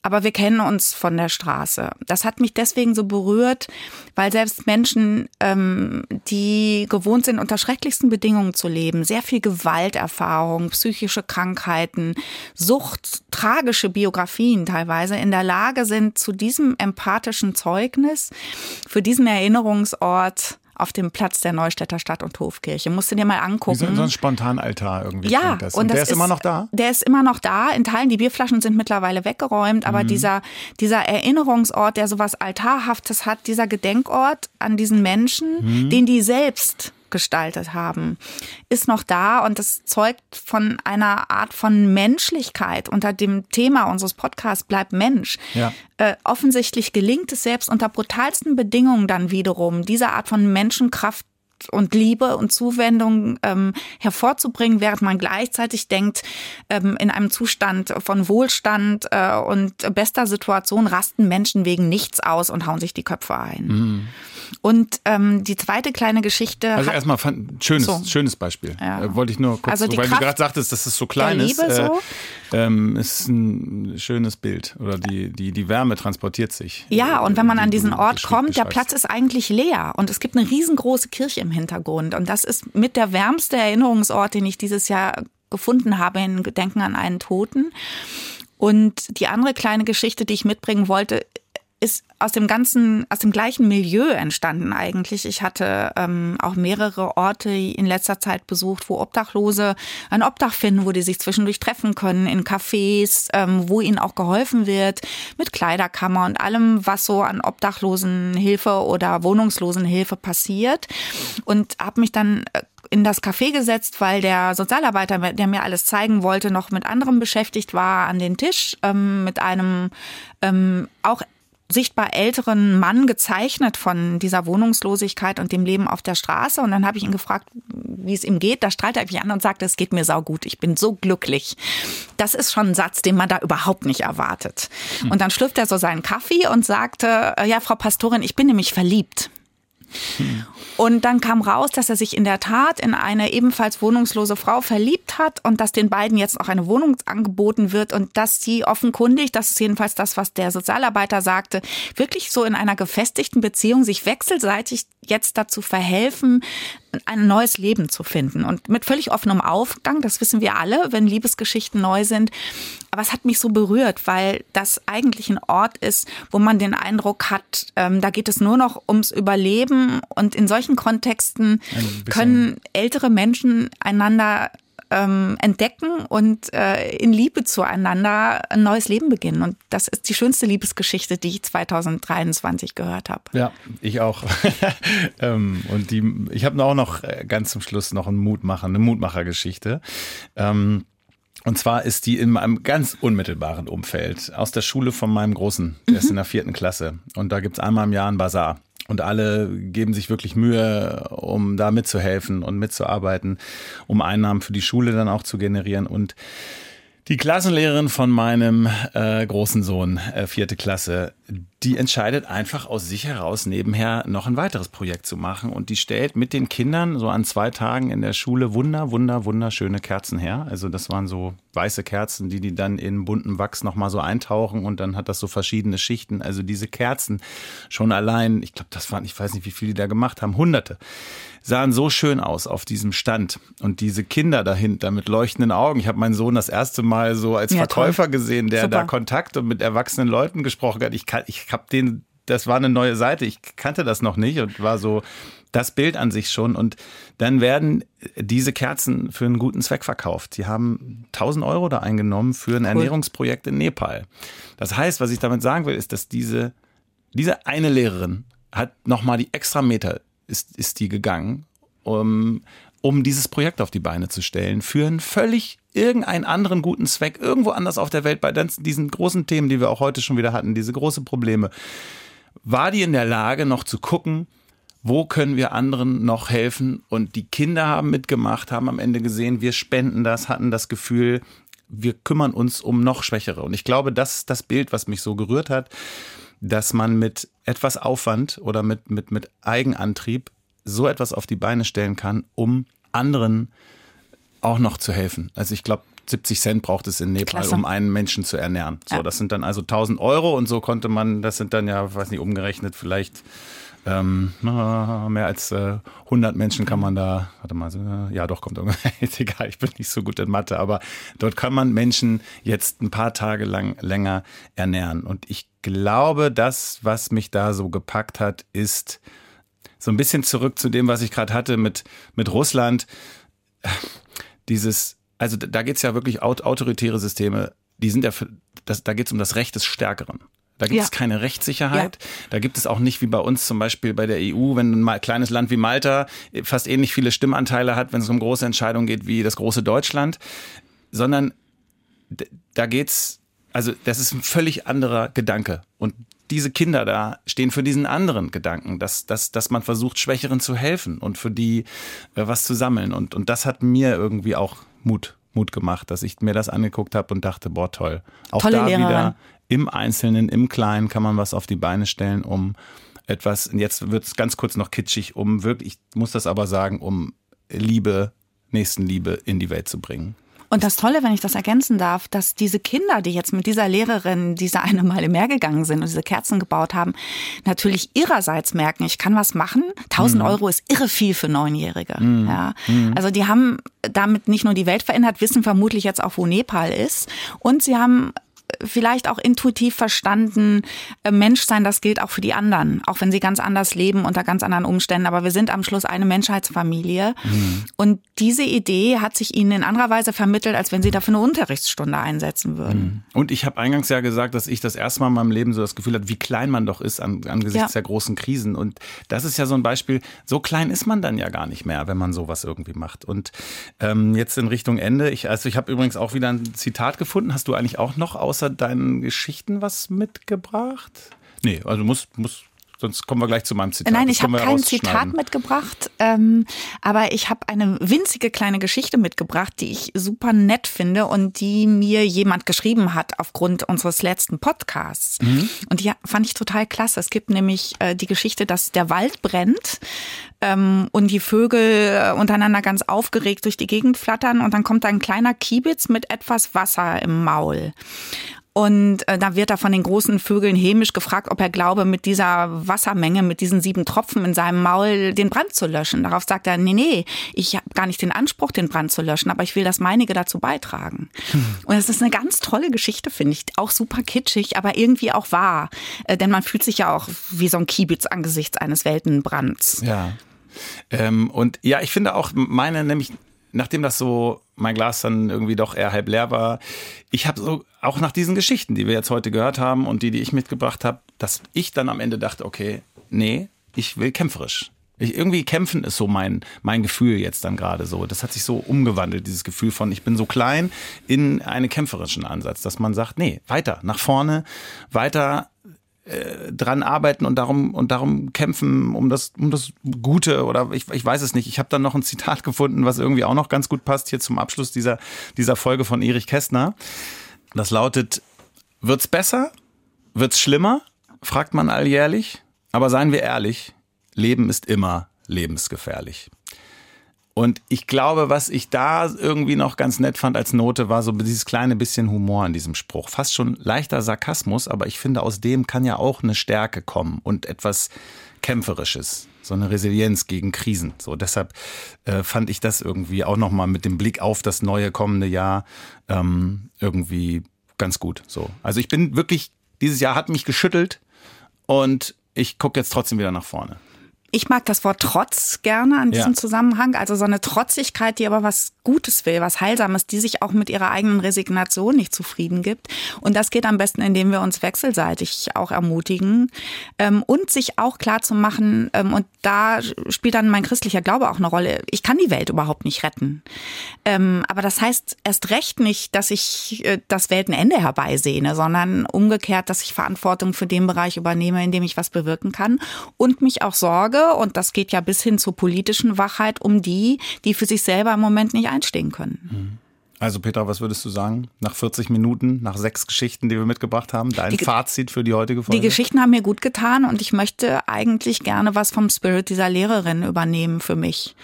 Speaker 2: aber wir kennen uns von der Straße. Das hat mich deswegen so berührt, weil selbst Menschen, ähm, die gewohnt sind, unter schrecklichsten Bedingungen zu leben, sehr viel Gewalterfahrung, psychische Krankheiten, Sucht, tragische Biografien teilweise, in der Lage sind, zu diesem empathischen Zeugnis, für diesen Erinnerungsort auf dem Platz der Neustädter Stadt- und Hofkirche. Musst du dir mal angucken. Wie
Speaker 3: so, so ein Spontanaltar irgendwie.
Speaker 2: Ja,
Speaker 3: das. Und, und der ist, ist, immer noch da?
Speaker 2: Der ist immer noch da. In Teilen, die Bierflaschen sind mittlerweile weggeräumt, aber mhm. dieser, dieser Erinnerungsort, der sowas Altarhaftes hat, dieser Gedenkort an diesen Menschen, mhm. den die selbst gestaltet haben, ist noch da und das zeugt von einer Art von Menschlichkeit unter dem Thema unseres Podcasts bleibt Mensch. Ja. Äh, offensichtlich gelingt es selbst unter brutalsten Bedingungen dann wiederum, diese Art von Menschenkraft und Liebe und Zuwendung ähm, hervorzubringen, während man gleichzeitig denkt, ähm, in einem Zustand von Wohlstand äh, und bester Situation rasten Menschen wegen nichts aus und hauen sich die Köpfe ein. Mhm. Und ähm, die zweite kleine Geschichte.
Speaker 3: Also erstmal schönes, so. schönes Beispiel. Ja. Äh, wollte ich nur kurz, also weil Kraft du gerade sagtest, dass es so klein ist. Liebe äh, so. ähm, ist ein schönes Bild. Oder die, die, die Wärme transportiert sich.
Speaker 2: Ja, und wenn man an diesen Ort kommt, der Platz ist eigentlich leer. Und es gibt eine riesengroße Kirche im Hintergrund. Und das ist mit der wärmste Erinnerungsort, den ich dieses Jahr gefunden habe in Gedenken an einen Toten. Und die andere kleine Geschichte, die ich mitbringen wollte, ist aus dem ganzen, aus dem gleichen Milieu entstanden eigentlich. Ich hatte ähm, auch mehrere Orte in letzter Zeit besucht, wo Obdachlose ein Obdach finden, wo die sich zwischendurch treffen können, in Cafés, ähm, wo ihnen auch geholfen wird, mit Kleiderkammer und allem, was so an Obdachlosenhilfe oder Wohnungslosenhilfe passiert. Und habe mich dann äh, in das Café gesetzt, weil der Sozialarbeiter, der mir alles zeigen wollte, noch mit anderem beschäftigt war an den Tisch, ähm, mit einem ähm, auch sichtbar älteren Mann gezeichnet von dieser Wohnungslosigkeit und dem Leben auf der Straße. Und dann habe ich ihn gefragt, wie es ihm geht. Da strahlt er mich an und sagte, es geht mir saugut. Ich bin so glücklich. Das ist schon ein Satz, den man da überhaupt nicht erwartet. Hm. Und dann schlüpft er so seinen Kaffee und sagte, ja, Frau Pastorin, ich bin nämlich verliebt. Und dann kam raus, dass er sich in der Tat in eine ebenfalls wohnungslose Frau verliebt hat und dass den beiden jetzt auch eine Wohnung angeboten wird und dass sie offenkundig, das ist jedenfalls das, was der Sozialarbeiter sagte, wirklich so in einer gefestigten Beziehung sich wechselseitig jetzt dazu verhelfen, ein neues Leben zu finden. Und mit völlig offenem Aufgang, das wissen wir alle, wenn Liebesgeschichten neu sind. Aber es hat mich so berührt, weil das eigentlich ein Ort ist, wo man den Eindruck hat, ähm, da geht es nur noch ums Überleben. Und in solchen Kontexten können ältere Menschen einander ähm, entdecken und äh, in Liebe zueinander ein neues Leben beginnen. Und das ist die schönste Liebesgeschichte, die ich 2023 gehört habe.
Speaker 3: Ja, ich auch. [laughs] ähm, und die, ich habe auch noch äh, ganz zum Schluss noch einen Mutmacher, eine Mutmachergeschichte. Ähm, und zwar ist die in einem ganz unmittelbaren Umfeld aus der Schule von meinem Großen. Der mhm. ist in der vierten Klasse. Und da gibt's einmal im Jahr einen Bazar. Und alle geben sich wirklich Mühe, um da mitzuhelfen und mitzuarbeiten, um Einnahmen für die Schule dann auch zu generieren. Und die Klassenlehrerin von meinem äh, großen Sohn, äh, vierte Klasse, die entscheidet einfach aus sich heraus nebenher noch ein weiteres Projekt zu machen und die stellt mit den Kindern so an zwei Tagen in der Schule wunder, wunder, wunderschöne Kerzen her. Also das waren so weiße Kerzen, die die dann in buntem Wachs nochmal so eintauchen und dann hat das so verschiedene Schichten. Also diese Kerzen schon allein, ich glaube, das waren, ich weiß nicht, wie viele die da gemacht haben, hunderte sahen so schön aus auf diesem Stand. Und diese Kinder dahinter mit leuchtenden Augen. Ich habe meinen Sohn das erste Mal so als ja, Verkäufer toll. gesehen, der Super. da Kontakt und mit erwachsenen Leuten gesprochen hat. Ich, kann, ich habe den, das war eine neue Seite. Ich kannte das noch nicht und war so das Bild an sich schon. Und dann werden diese Kerzen für einen guten Zweck verkauft. Die haben 1000 Euro da eingenommen für ein cool. Ernährungsprojekt in Nepal. Das heißt, was ich damit sagen will, ist, dass diese, diese eine Lehrerin hat nochmal die extra Meter ist, ist die gegangen, um, um dieses Projekt auf die Beine zu stellen, für einen völlig irgendeinen anderen guten Zweck, irgendwo anders auf der Welt, bei diesen großen Themen, die wir auch heute schon wieder hatten, diese großen Probleme, war die in der Lage, noch zu gucken, wo können wir anderen noch helfen? Und die Kinder haben mitgemacht, haben am Ende gesehen, wir spenden das, hatten das Gefühl, wir kümmern uns um noch Schwächere. Und ich glaube, das ist das Bild, was mich so gerührt hat dass man mit etwas Aufwand oder mit, mit, mit Eigenantrieb so etwas auf die Beine stellen kann, um anderen auch noch zu helfen. Also ich glaube, 70 Cent braucht es in Nepal, Klasse. um einen Menschen zu ernähren. So, ja. das sind dann also 1000 Euro und so konnte man, das sind dann ja, weiß nicht, umgerechnet vielleicht ähm, mehr als äh, 100 Menschen kann man da, warte mal, äh, ja doch, kommt [laughs] ist egal, ich bin nicht so gut in Mathe, aber dort kann man Menschen jetzt ein paar Tage lang länger ernähren. Und ich glaube, das, was mich da so gepackt hat, ist so ein bisschen zurück zu dem, was ich gerade hatte mit, mit Russland. Dieses, also da geht es ja wirklich autoritäre Systeme, die sind ja, für, das, da geht es um das Recht des Stärkeren. Da gibt ja. es keine Rechtssicherheit. Ja. Da gibt es auch nicht wie bei uns zum Beispiel bei der EU, wenn ein kleines Land wie Malta fast ähnlich viele Stimmanteile hat, wenn es um große Entscheidungen geht wie das große Deutschland, sondern da geht's, also das ist ein völlig anderer Gedanke. Und diese Kinder da stehen für diesen anderen Gedanken, dass, dass, dass man versucht, Schwächeren zu helfen und für die äh, was zu sammeln. Und, und das hat mir irgendwie auch Mut Mut gemacht, dass ich mir das angeguckt habe und dachte, boah, toll. Auch Tolle da Lehrerin. wieder im Einzelnen, im Kleinen kann man was auf die Beine stellen, um etwas, jetzt wird es ganz kurz noch kitschig, um wirklich, ich muss das aber sagen, um Liebe, Nächstenliebe in die Welt zu bringen.
Speaker 2: Und das Tolle, wenn ich das ergänzen darf, dass diese Kinder, die jetzt mit dieser Lehrerin diese eine Meile mehr gegangen sind und diese Kerzen gebaut haben, natürlich ihrerseits merken, ich kann was machen. 1000 mhm. Euro ist irre viel für Neunjährige. Mhm. Ja. Mhm. Also die haben damit nicht nur die Welt verändert, wissen vermutlich jetzt auch, wo Nepal ist. Und sie haben vielleicht auch intuitiv verstanden, äh, Menschsein, das gilt auch für die anderen, auch wenn sie ganz anders leben unter ganz anderen Umständen. Aber wir sind am Schluss eine Menschheitsfamilie. Mhm. Und diese Idee hat sich ihnen in anderer Weise vermittelt, als wenn sie dafür eine Unterrichtsstunde einsetzen würden.
Speaker 3: Mhm. Und ich habe eingangs ja gesagt, dass ich das erste Mal in meinem Leben so das Gefühl hatte, wie klein man doch ist angesichts ja. der großen Krisen. Und das ist ja so ein Beispiel, so klein ist man dann ja gar nicht mehr, wenn man sowas irgendwie macht. Und ähm, jetzt in Richtung Ende, ich, also ich habe übrigens auch wieder ein Zitat gefunden. Hast du eigentlich auch noch außer deinen Geschichten was mitgebracht? Nee, also muss, muss Sonst kommen wir gleich zu meinem Zitat.
Speaker 2: Nein, ich habe kein Zitat mitgebracht, ähm, aber ich habe eine winzige kleine Geschichte mitgebracht, die ich super nett finde und die mir jemand geschrieben hat aufgrund unseres letzten Podcasts. Mhm. Und die fand ich total klasse. Es gibt nämlich äh, die Geschichte, dass der Wald brennt ähm, und die Vögel äh, untereinander ganz aufgeregt durch die Gegend flattern und dann kommt da ein kleiner Kiebitz mit etwas Wasser im Maul. Und äh, da wird er von den großen Vögeln hämisch gefragt, ob er glaube, mit dieser Wassermenge, mit diesen sieben Tropfen in seinem Maul den Brand zu löschen. Darauf sagt er, nee, nee, ich habe gar nicht den Anspruch, den Brand zu löschen, aber ich will das meinige dazu beitragen. Hm. Und es ist eine ganz tolle Geschichte, finde ich. Auch super kitschig, aber irgendwie auch wahr. Äh, denn man fühlt sich ja auch wie so ein Kiebitz angesichts eines Weltenbrands.
Speaker 3: Ja. Ähm, und ja, ich finde auch meine nämlich nachdem das so mein Glas dann irgendwie doch eher halb leer war, ich habe so auch nach diesen Geschichten, die wir jetzt heute gehört haben und die, die ich mitgebracht habe, dass ich dann am Ende dachte, okay, nee, ich will kämpferisch. Ich, irgendwie kämpfen ist so mein, mein Gefühl jetzt dann gerade so. Das hat sich so umgewandelt, dieses Gefühl von, ich bin so klein, in einen kämpferischen Ansatz, dass man sagt, nee, weiter, nach vorne, weiter äh, dran arbeiten und darum und darum kämpfen um das um das Gute oder ich, ich weiß es nicht. Ich habe dann noch ein Zitat [laughs] gefunden, was irgendwie auch noch ganz gut passt hier zum Abschluss dieser dieser Folge von Erich Kästner. Das lautet: Wird's besser? Wird's schlimmer? fragt man alljährlich. Aber seien wir ehrlich, Leben ist immer lebensgefährlich. Und ich glaube, was ich da irgendwie noch ganz nett fand als Note, war so dieses kleine bisschen Humor in diesem Spruch. Fast schon leichter Sarkasmus, aber ich finde, aus dem kann ja auch eine Stärke kommen und etwas Kämpferisches. So eine Resilienz gegen Krisen. So deshalb äh, fand ich das irgendwie auch nochmal mit dem Blick auf das neue kommende Jahr ähm, irgendwie ganz gut. So. Also ich bin wirklich, dieses Jahr hat mich geschüttelt und ich gucke jetzt trotzdem wieder nach vorne.
Speaker 2: Ich mag das Wort Trotz gerne an diesem ja. Zusammenhang. Also so eine Trotzigkeit, die aber was Gutes will, was Heilsames, die sich auch mit ihrer eigenen Resignation nicht zufrieden gibt. Und das geht am besten, indem wir uns wechselseitig auch ermutigen ähm, und sich auch klar zu machen. Ähm, und da spielt dann mein christlicher Glaube auch eine Rolle. Ich kann die Welt überhaupt nicht retten. Ähm, aber das heißt erst recht nicht, dass ich äh, das Weltenende herbeisehne, sondern umgekehrt, dass ich Verantwortung für den Bereich übernehme, in dem ich was bewirken kann und mich auch sorge, und das geht ja bis hin zur politischen Wachheit, um die, die für sich selber im Moment nicht einstehen können.
Speaker 3: Also Petra, was würdest du sagen? Nach 40 Minuten, nach sechs Geschichten, die wir mitgebracht haben, dein die, Fazit für die heutige Folge?
Speaker 2: Die Geschichten haben mir gut getan und ich möchte eigentlich gerne was vom Spirit dieser Lehrerin übernehmen für mich.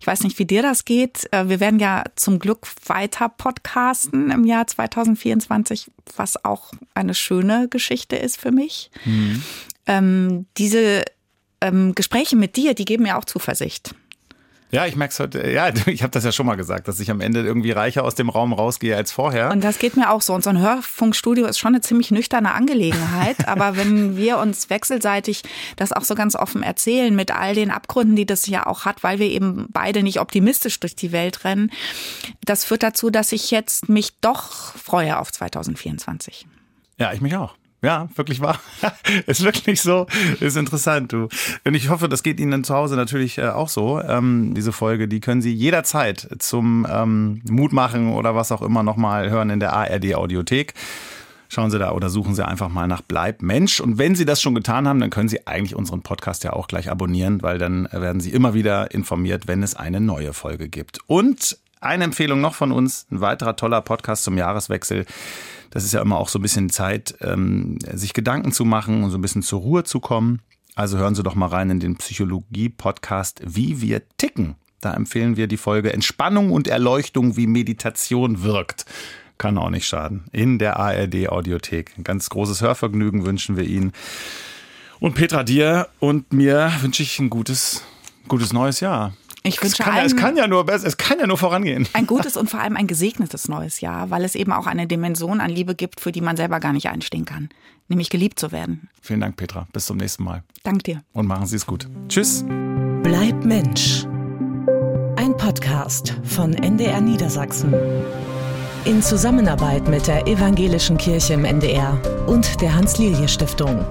Speaker 2: Ich weiß nicht, wie dir das geht. Äh, wir werden ja zum Glück weiter podcasten im Jahr 2024, was auch eine schöne Geschichte ist für mich. Mhm. Ähm, diese ähm, Gespräche mit dir, die geben mir auch Zuversicht.
Speaker 3: Ja, ich merke es heute, ja, [laughs] ich habe das ja schon mal gesagt, dass ich am Ende irgendwie reicher aus dem Raum rausgehe als vorher.
Speaker 2: Und das geht mir auch so. Und so ein Hörfunkstudio ist schon eine ziemlich nüchterne Angelegenheit. [laughs] aber wenn wir uns wechselseitig das auch so ganz offen erzählen, mit all den Abgründen, die das ja auch hat, weil wir eben beide nicht optimistisch durch die Welt rennen, das führt dazu, dass ich jetzt mich doch freue auf 2024.
Speaker 3: Ja, ich mich auch. Ja, wirklich wahr. [laughs] ist wirklich so. Ist interessant, du. Und ich hoffe, das geht Ihnen dann zu Hause natürlich äh, auch so. Ähm, diese Folge, die können Sie jederzeit zum ähm, Mut machen oder was auch immer nochmal hören in der ARD Audiothek. Schauen Sie da oder suchen Sie einfach mal nach Bleib Mensch. Und wenn Sie das schon getan haben, dann können Sie eigentlich unseren Podcast ja auch gleich abonnieren, weil dann werden Sie immer wieder informiert, wenn es eine neue Folge gibt. Und eine Empfehlung noch von uns, ein weiterer toller Podcast zum Jahreswechsel das ist ja immer auch so ein bisschen Zeit, ähm, sich Gedanken zu machen und so ein bisschen zur Ruhe zu kommen. Also hören Sie doch mal rein in den Psychologie-Podcast Wie wir ticken. Da empfehlen wir die Folge Entspannung und Erleuchtung, wie Meditation wirkt. Kann auch nicht schaden. In der ARD Audiothek. Ein ganz großes Hörvergnügen wünschen wir Ihnen. Und Petra, dir und mir wünsche ich ein gutes, gutes neues Jahr.
Speaker 2: Ich wünsche
Speaker 3: es kann,
Speaker 2: allen,
Speaker 3: es kann ja nur besser, es kann ja nur vorangehen.
Speaker 2: Ein gutes und vor allem ein gesegnetes neues Jahr, weil es eben auch eine Dimension an Liebe gibt, für die man selber gar nicht einstehen kann, nämlich geliebt zu werden.
Speaker 3: Vielen Dank, Petra. Bis zum nächsten Mal.
Speaker 2: Dank dir.
Speaker 3: Und machen Sie es gut. Tschüss.
Speaker 1: Bleib Mensch. Ein Podcast von NDR Niedersachsen. In Zusammenarbeit mit der Evangelischen Kirche im NDR und der Hans-Lilje-Stiftung.